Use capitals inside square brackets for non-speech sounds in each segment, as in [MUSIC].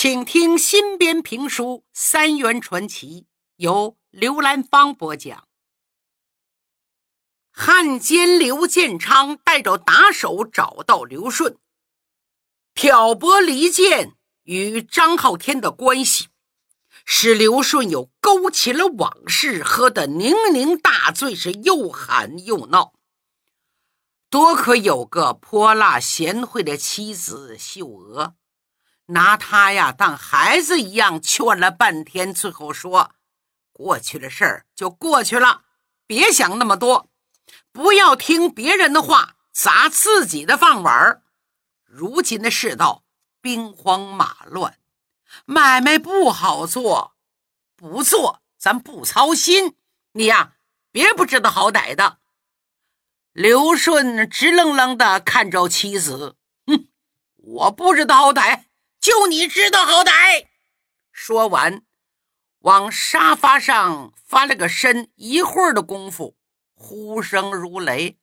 请听新编评书《三元传奇》，由刘兰芳播讲。汉奸刘建昌带着打手找到刘顺，挑拨离间与张浩天的关系，使刘顺又勾起了往事，喝得酩酊大醉，是又喊又闹。多可有个泼辣贤惠的妻子秀娥。拿他呀当孩子一样劝了半天，最后说：“过去的事儿就过去了，别想那么多，不要听别人的话，砸自己的饭碗。如今的世道兵荒马乱，买卖不好做，不做咱不操心。你呀，别不知道好歹的。”刘顺直愣愣的看着妻子，哼，我不知道好歹。就你知道好歹！说完，往沙发上翻了个身，一会儿的功夫，呼声如雷，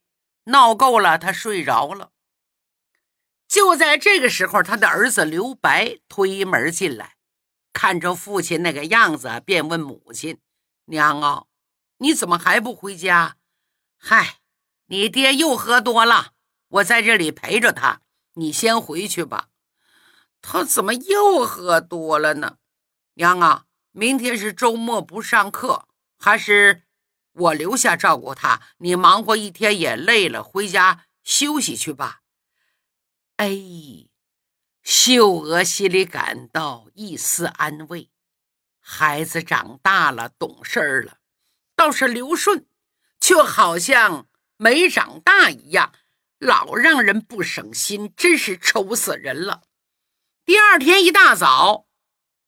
闹够了，他睡着了。就在这个时候，他的儿子刘白推门进来，看着父亲那个样子，便问母亲：“娘啊，你怎么还不回家？”“嗨，你爹又喝多了，我在这里陪着他，你先回去吧。”他怎么又喝多了呢？娘啊，明天是周末，不上课，还是我留下照顾他？你忙活一天也累了，回家休息去吧。哎，秀娥心里感到一丝安慰，孩子长大了，懂事儿了。倒是刘顺，却好像没长大一样，老让人不省心，真是愁死人了。第二天一大早，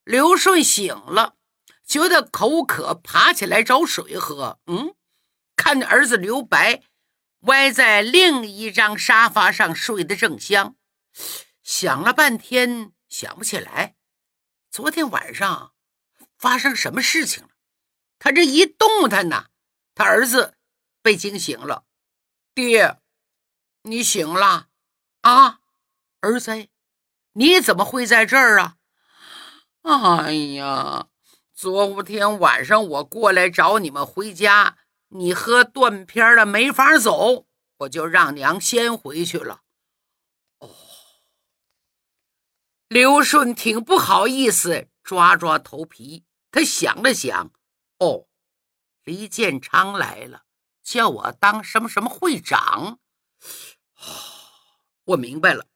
刘顺醒了，觉得口渴，爬起来找水喝。嗯，看儿子刘白歪在另一张沙发上睡得正香，想了半天想不起来，昨天晚上发生什么事情了。他这一动弹呢，他儿子被惊醒了。爹，你醒了啊，儿子。你怎么会在这儿啊？哎呀，昨天晚上我过来找你们回家，你喝断片了，没法走，我就让娘先回去了。哦，刘顺挺不好意思，抓抓头皮，他想了想，哦，李建昌来了，叫我当什么什么会长。我明白了。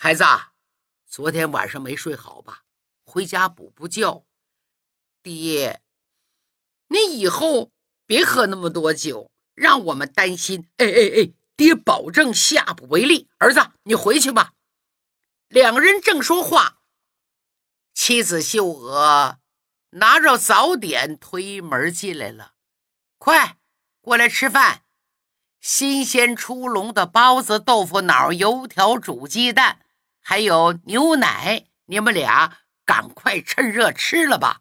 孩子，昨天晚上没睡好吧？回家补补觉。爹，你以后别喝那么多酒，让我们担心。哎哎哎，爹保证下不为例。儿子，你回去吧。两个人正说话，妻子秀娥拿着早点推门进来了。快过来吃饭，新鲜出笼的包子、豆腐脑、油条、煮鸡蛋。还有牛奶，你们俩赶快趁热吃了吧。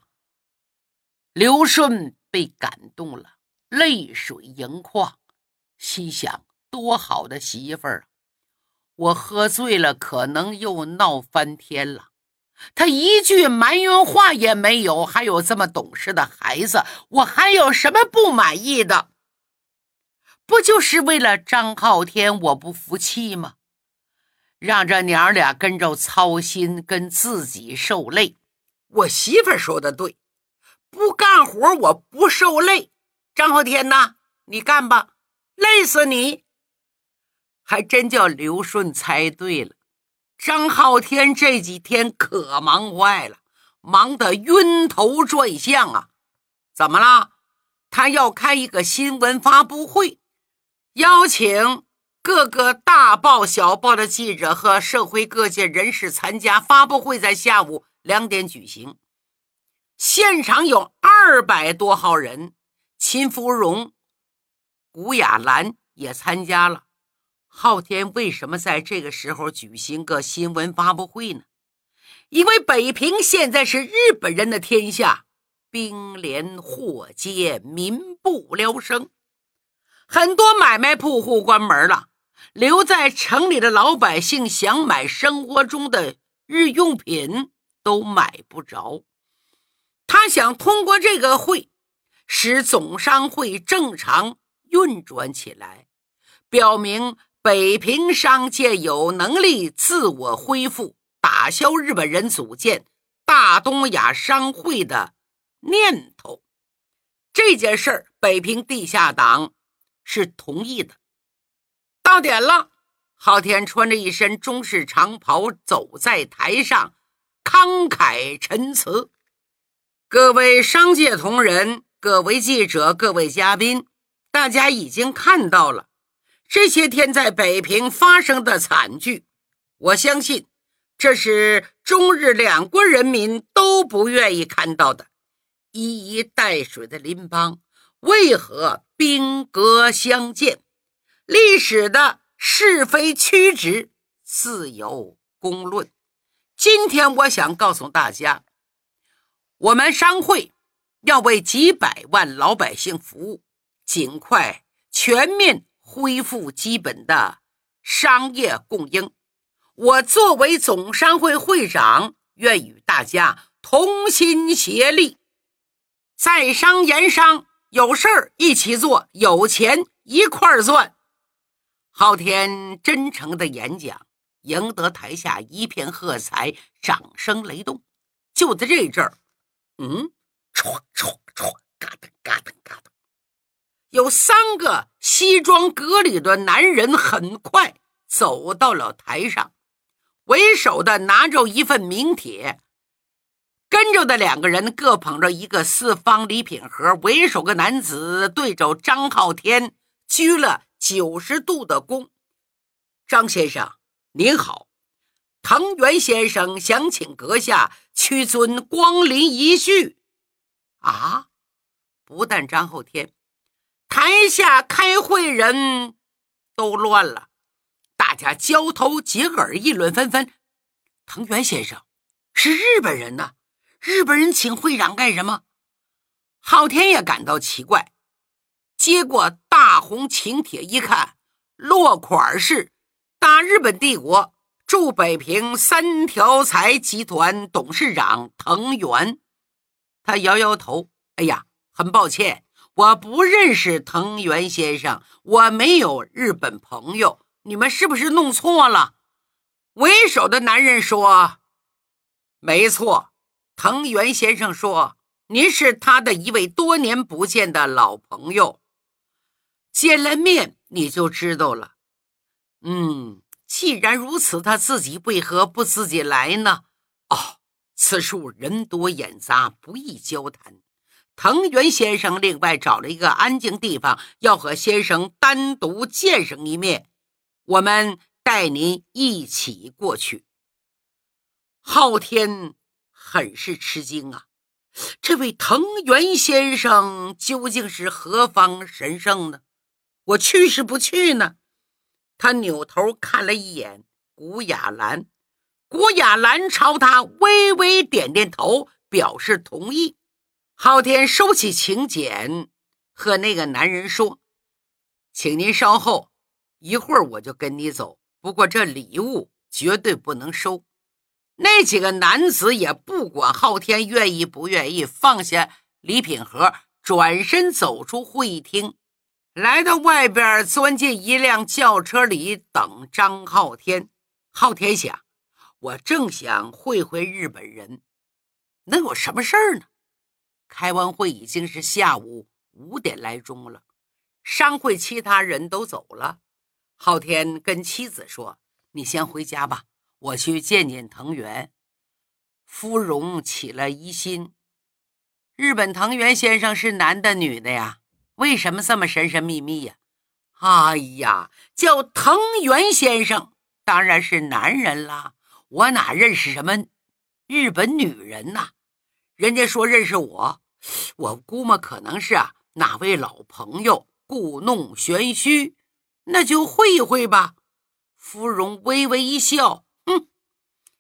刘顺被感动了，泪水盈眶，心想：多好的媳妇儿！我喝醉了，可能又闹翻天了。他一句埋怨话也没有，还有这么懂事的孩子，我还有什么不满意的？不就是为了张浩天，我不服气吗？让这娘俩跟着操心，跟自己受累。我媳妇说的对，不干活我不受累。张浩天呐，你干吧，累死你！还真叫刘顺猜对了。张浩天这几天可忙坏了，忙得晕头转向啊！怎么了？他要开一个新闻发布会，邀请。各个大报小报的记者和社会各界人士参加发布会，在下午两点举行。现场有二百多号人，秦芙蓉、古雅兰也参加了。昊天为什么在这个时候举行个新闻发布会呢？因为北平现在是日本人的天下，兵连祸结，民不聊生，很多买卖铺户关门了。留在城里的老百姓想买生活中的日用品都买不着。他想通过这个会，使总商会正常运转起来，表明北平商界有能力自我恢复，打消日本人组建大东亚商会的念头。这件事儿，北平地下党是同意的。到点了，昊天穿着一身中式长袍走在台上，慷慨陈词：“各位商界同仁，各位记者，各位嘉宾，大家已经看到了这些天在北平发生的惨剧。我相信，这是中日两国人民都不愿意看到的。”一衣带水的邻邦为何兵戈相见？历史的是非曲直自有公论。今天我想告诉大家，我们商会要为几百万老百姓服务，尽快全面恢复基本的商业供应。我作为总商会会长，愿与大家同心协力。在商言商，有事儿一起做，有钱一块儿赚。昊天真诚的演讲赢得台下一片喝彩，掌声雷动。就在这阵儿，嗯，唰唰唰，嘎噔嘎噔嘎噔，有三个西装革履的男人很快走到了台上，为首的拿着一份名帖。跟着的两个人各捧着一个四方礼品盒，为首个男子对着张浩天鞠了九十度的躬。张先生您好，藤原先生想请阁下屈尊光临一叙。啊！不但张浩天，台下开会人都乱了，大家交头接耳，议论纷纷。藤原先生是日本人呢。日本人请会长干什么？昊天也感到奇怪。接过大红请帖一看，落款是“大日本帝国驻北平三条财集团董事长藤原”。他摇摇头：“哎呀，很抱歉，我不认识藤原先生，我没有日本朋友。你们是不是弄错了？”为首的男人说：“没错。”藤原先生说：“您是他的一位多年不见的老朋友，见了面你就知道了。”嗯，既然如此，他自己为何不自己来呢？哦，此处人多眼杂，不易交谈。藤原先生另外找了一个安静地方，要和先生单独见上一面。我们带您一起过去。昊天。很是吃惊啊！这位藤原先生究竟是何方神圣呢？我去是不去呢？他扭头看了一眼古雅兰，古雅兰朝他微微点点头，表示同意。昊天收起请柬，和那个男人说：“请您稍后，一会儿我就跟你走。不过这礼物绝对不能收。”那几个男子也不管昊天愿意不愿意，放下礼品盒，转身走出会议厅，来到外边，钻进一辆轿车里等张昊天。昊天想：我正想会会日本人，能有什么事儿呢？开完会已经是下午五点来钟了，商会其他人都走了。昊天跟妻子说：“你先回家吧。”我去见见藤原，芙蓉起了疑心。日本藤原先生是男的女的呀？为什么这么神神秘秘呀？哎呀，叫藤原先生当然是男人啦。我哪认识什么日本女人呐？人家说认识我，我估摸可能是啊哪位老朋友故弄玄虚，那就会一会吧。芙蓉微微一笑。哼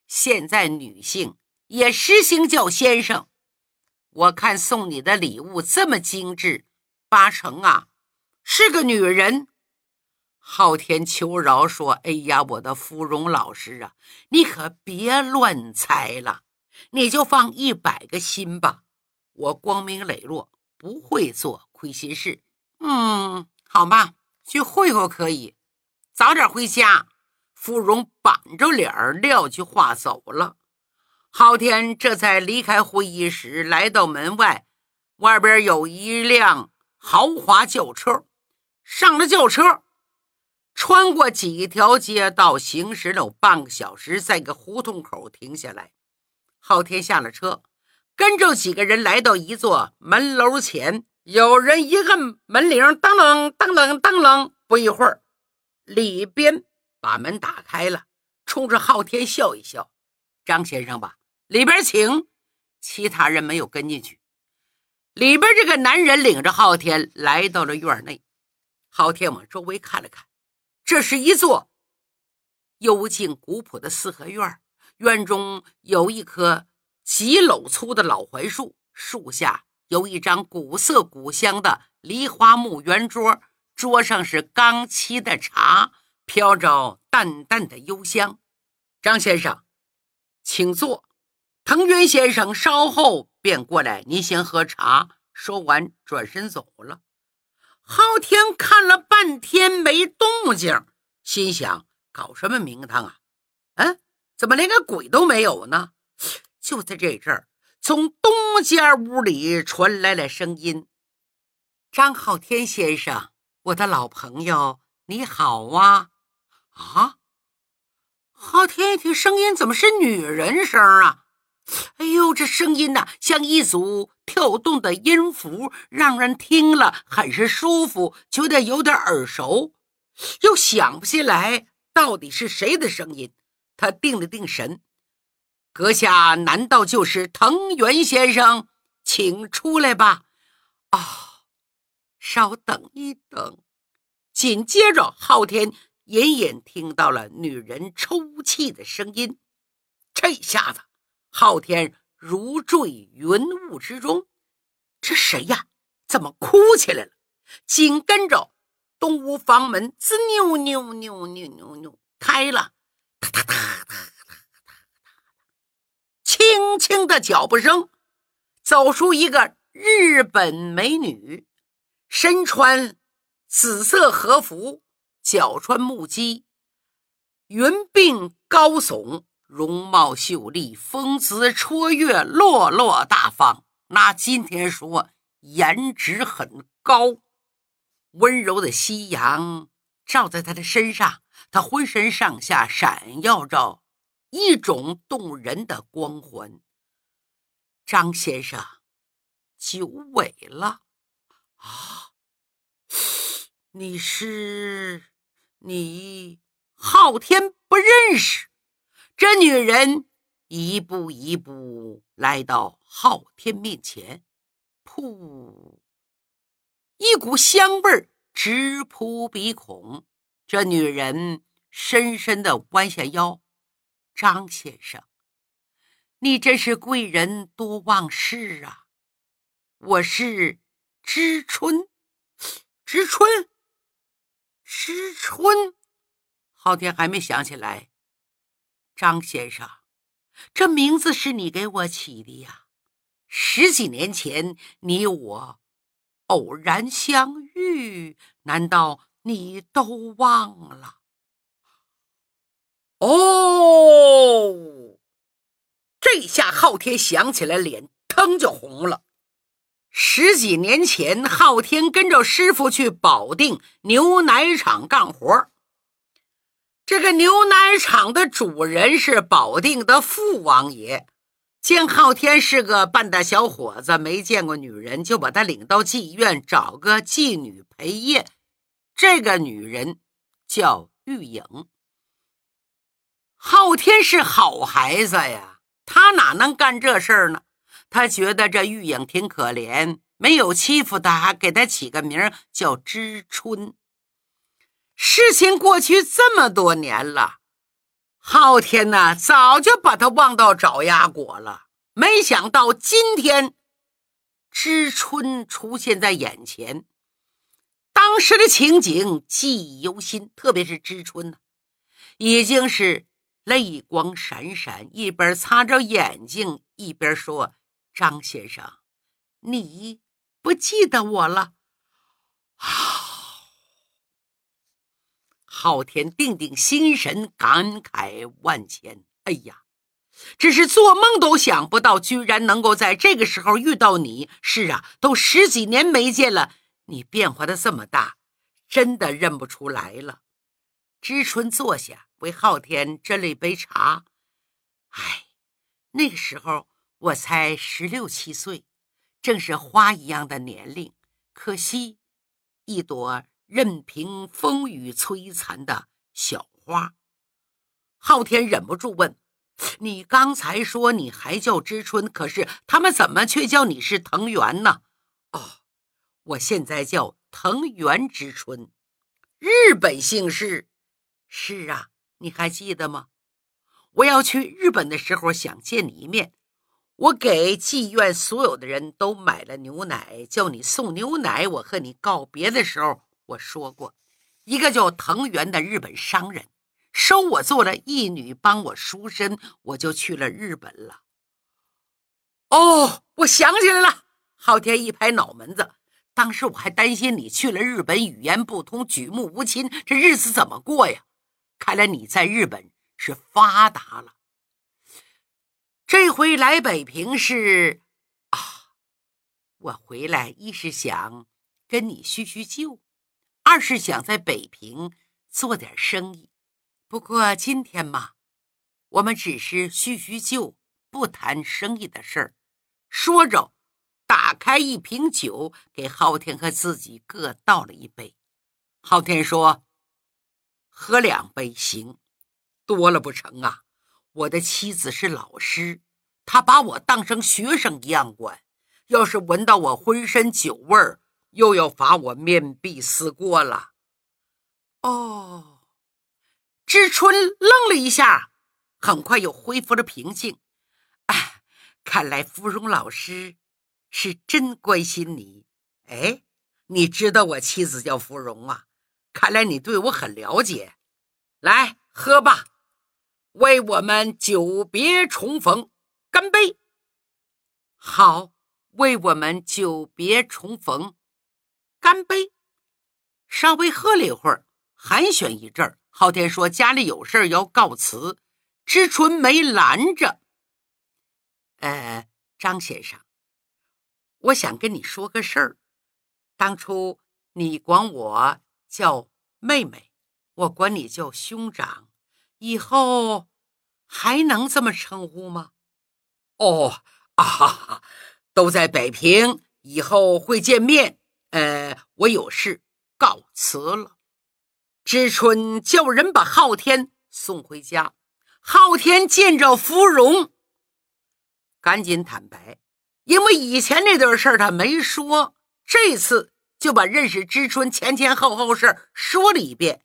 现在女性也实行叫先生。我看送你的礼物这么精致，八成啊是个女人。昊天求饶说：“哎呀，我的芙蓉老师啊，你可别乱猜了。你就放一百个心吧。我光明磊落，不会做亏心事。嗯，好吧，去会会可以。早点回家。芙蓉板着脸撂句话走了。昊天这才离开会议室，来到门外。外边有一辆豪华轿车，上了轿车，穿过几条街道，行驶了半个小时，在一个胡同口停下来。昊天下了车，跟着几个人来到一座门楼前，有人一摁门铃，当啷当啷当啷，不一会儿，里边把门打开了，冲着昊天笑一笑：“张先生吧，里边请。”其他人没有跟进去。里边这个男人领着昊天来到了院内，昊天往周围看了看，这是一座幽静古朴的四合院。院中有一棵几篓粗的老槐树，树下有一张古色古香的梨花木圆桌，桌上是刚沏的茶，飘着淡淡的幽香。张先生，请坐。藤原先生稍后便过来，您先喝茶。说完，转身走了。昊天看了半天没动静，心想：搞什么名堂啊？嗯。怎么连个鬼都没有呢？就在这阵儿，从东间屋里传来了声音：“张昊天先生，我的老朋友，你好啊！”啊！昊天一听声音，怎么是女人声啊？哎呦，这声音呐，像一组跳动的音符，让人听了很是舒服，觉得有点耳熟，又想不起来到底是谁的声音。他定了定神，阁下难道就是藤原先生？请出来吧。啊，稍等一等。紧接着，昊天隐隐听到了女人抽泣的声音。这下子，昊天如坠云雾之中。这谁呀？怎么哭起来了？紧跟着，东屋房门吱扭扭扭扭扭扭开了。哒哒哒哒哒哒哒轻轻的脚步声，走出一个日本美女，身穿紫色和服，脚穿木屐，云鬓高耸，容貌秀丽，风姿绰约，落落大方。那今天说，颜值很高。温柔的夕阳照在她的身上。他浑身上下闪耀着一种动人的光环。张先生，久违了啊！你是你？昊天不认识这女人，一步一步来到昊天面前，噗，一股香味儿直扑鼻孔。这女人深深的弯下腰，张先生，你真是贵人多忘事啊！我是知春，知春，知春。昊天还没想起来，张先生，这名字是你给我起的呀？十几年前你我偶然相遇，难道？你都忘了哦！这下昊天想起来，脸腾就红了。十几年前，昊天跟着师傅去保定牛奶厂干活。这个牛奶厂的主人是保定的富王爷，见昊天是个半大小伙子，没见过女人，就把他领到妓院找个妓女陪夜。这个女人叫玉影。昊天是好孩子呀，他哪能干这事儿呢？他觉得这玉影挺可怜，没有欺负他，给他起个名叫知春。事情过去这么多年了，昊天呐早就把他忘到爪牙国了。没想到今天，知春出现在眼前。当时的情景记忆犹新，特别是知春呢，已经是泪光闪闪，一边擦着眼睛，一边说：“张先生，你不记得我了？” [SIGHS] 啊！昊天定定心神，感慨万千。哎呀，只是做梦都想不到，居然能够在这个时候遇到你。是啊，都十几年没见了，你变化的这么大，真的认不出来了。知春坐下，为昊天斟了一杯茶。哎，那个时候我才十六七岁，正是花一样的年龄。可惜，一朵。任凭风雨摧残的小花，昊天忍不住问：“你刚才说你还叫知春，可是他们怎么却叫你是藤原呢？”“哦，我现在叫藤原知春，日本姓氏。”“是啊，你还记得吗？我要去日本的时候想见你一面，我给妓院所有的人都买了牛奶，叫你送牛奶。我和你告别的时候。”我说过，一个叫藤原的日本商人收我做了义女，帮我赎身，我就去了日本了。哦，我想起来了。昊天一拍脑门子，当时我还担心你去了日本语言不通，举目无亲，这日子怎么过呀？看来你在日本是发达了。这回来北平是啊，我回来一是想跟你叙叙旧。二是想在北平做点生意，不过今天嘛，我们只是叙叙旧，不谈生意的事儿。说着，打开一瓶酒，给昊天和自己各倒了一杯。昊天说：“喝两杯行，多了不成啊？我的妻子是老师，她把我当成学生一样管，要是闻到我浑身酒味儿。”又要罚我面壁思过了。哦，知春愣了一下，很快又恢复了平静。哎，看来芙蓉老师是真关心你。哎，你知道我妻子叫芙蓉啊？看来你对我很了解。来，喝吧，为我们久别重逢干杯。好，为我们久别重逢。干杯！稍微喝了一会儿，寒暄一阵儿。昊天说：“家里有事要告辞。”知春没拦着。呃，张先生，我想跟你说个事儿。当初你管我叫妹妹，我管你叫兄长，以后还能这么称呼吗？哦啊，都在北平，以后会见面。呃，我有事告辞了。知春叫人把昊天送回家。昊天见着芙蓉，赶紧坦白，因为以前那段事儿他没说，这次就把认识知春前前后后事说了一遍。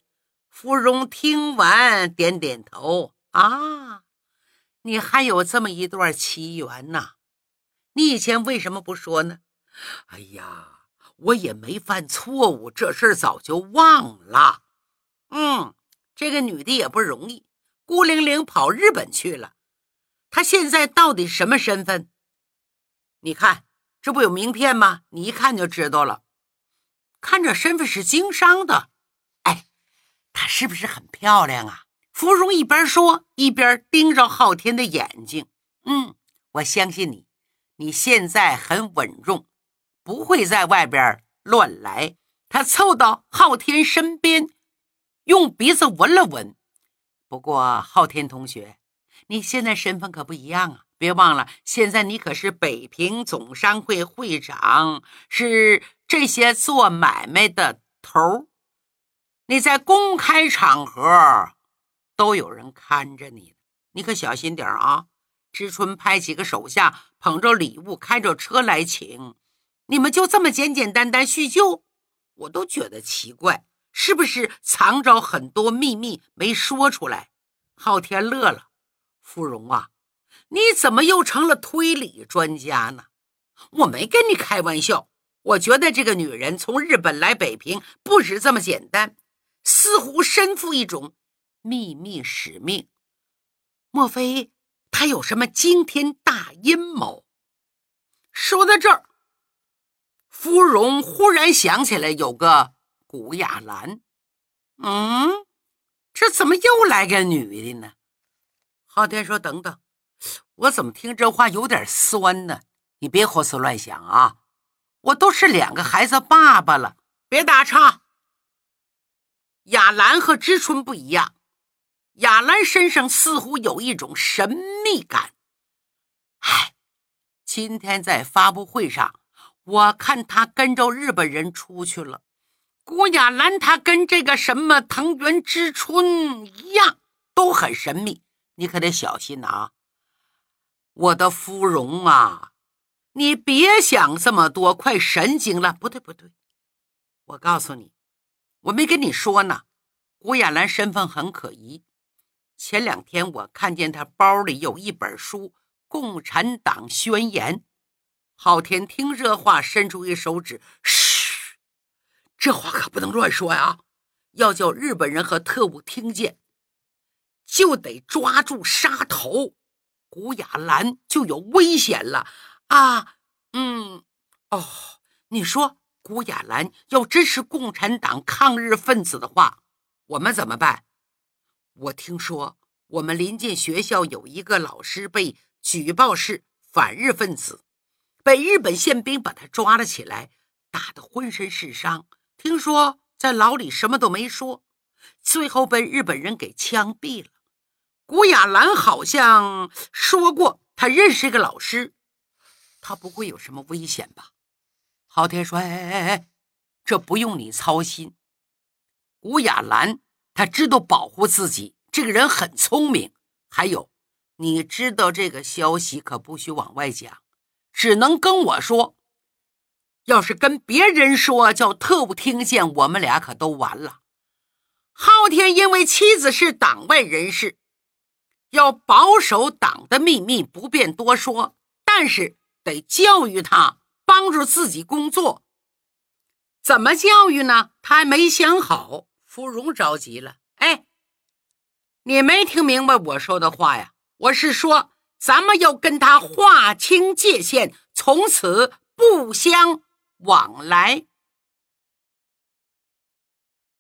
芙蓉听完点点头：“啊，你还有这么一段奇缘呐？你以前为什么不说呢？”哎呀。我也没犯错误，这事早就忘了。嗯，这个女的也不容易，孤零零跑日本去了。她现在到底什么身份？你看，这不有名片吗？你一看就知道了。看这身份是经商的。哎，她是不是很漂亮啊？芙蓉一边说一边盯着昊天的眼睛。嗯，我相信你，你现在很稳重。不会在外边乱来。他凑到昊天身边，用鼻子闻了闻。不过，昊天同学，你现在身份可不一样啊！别忘了，现在你可是北平总商会会长，是这些做买卖的头你在公开场合都有人看着你，你可小心点啊！知春派几个手下捧着礼物，开着车来请。你们就这么简简单单叙旧，我都觉得奇怪，是不是藏着很多秘密没说出来？昊天乐了，芙蓉啊，你怎么又成了推理专家呢？我没跟你开玩笑，我觉得这个女人从日本来北平不止这么简单，似乎身负一种秘密使命。莫非他有什么惊天大阴谋。说到这儿，芙蓉忽然想起来有个古雅兰。嗯，这怎么又来个女的呢？昊天说：“等等，我怎么听这话有点酸呢？你别胡思乱想啊！我都是两个孩子爸爸了，别打岔。雅兰和知春不一样，雅兰身上似乎有一种神秘感。哎，今天在发布会上，我看他跟着日本人出去了。古雅兰她跟这个什么藤原知春一样，都很神秘。”你可得小心啊，我的芙蓉啊！你别想这么多，快神经了！不对不对，我告诉你，我没跟你说呢。古雅兰身份很可疑。前两天我看见她包里有一本书《共产党宣言》。昊天听这话，伸出一手指：“嘘，这话可不能乱说呀！要叫日本人和特务听见。”就得抓住杀头，古雅兰就有危险了啊！嗯，哦，你说古雅兰要真是共产党抗日分子的话，我们怎么办？我听说我们临近学校有一个老师被举报是反日分子，被日本宪兵把他抓了起来，打得浑身是伤。听说在牢里什么都没说。最后被日本人给枪毙了。古雅兰好像说过，他认识一个老师，他不会有什么危险吧？昊天说：“哎哎哎，这不用你操心。古雅兰他知道保护自己，这个人很聪明。还有，你知道这个消息可不许往外讲，只能跟我说。要是跟别人说，叫特务听见，我们俩可都完了。”昊天因为妻子是党外人士，要保守党的秘密，不便多说。但是得教育他，帮助自己工作。怎么教育呢？他还没想好。芙蓉着急了：“哎，你没听明白我说的话呀？我是说，咱们要跟他划清界限，从此不相往来。”